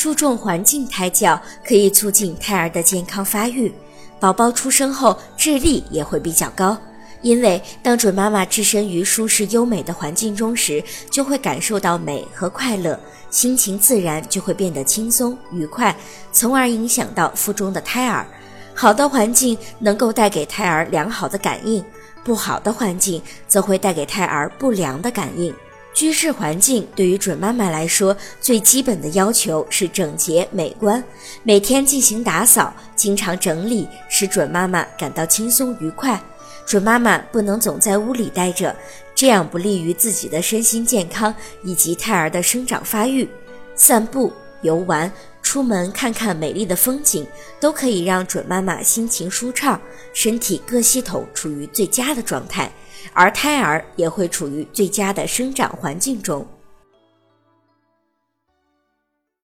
注重环境胎教，可以促进胎儿的健康发育，宝宝出生后智力也会比较高。因为当准妈妈置身于舒适优美的环境中时，就会感受到美和快乐，心情自然就会变得轻松愉快，从而影响到腹中的胎儿。好的环境能够带给胎儿良好的感应，不好的环境则会带给胎儿不良的感应。居室环境对于准妈妈来说，最基本的要求是整洁美观，每天进行打扫，经常整理，使准妈妈感到轻松愉快。准妈妈不能总在屋里待着，这样不利于自己的身心健康以及胎儿的生长发育。散步、游玩、出门看看美丽的风景，都可以让准妈妈心情舒畅，身体各系统处于最佳的状态。而胎儿也会处于最佳的生长环境中。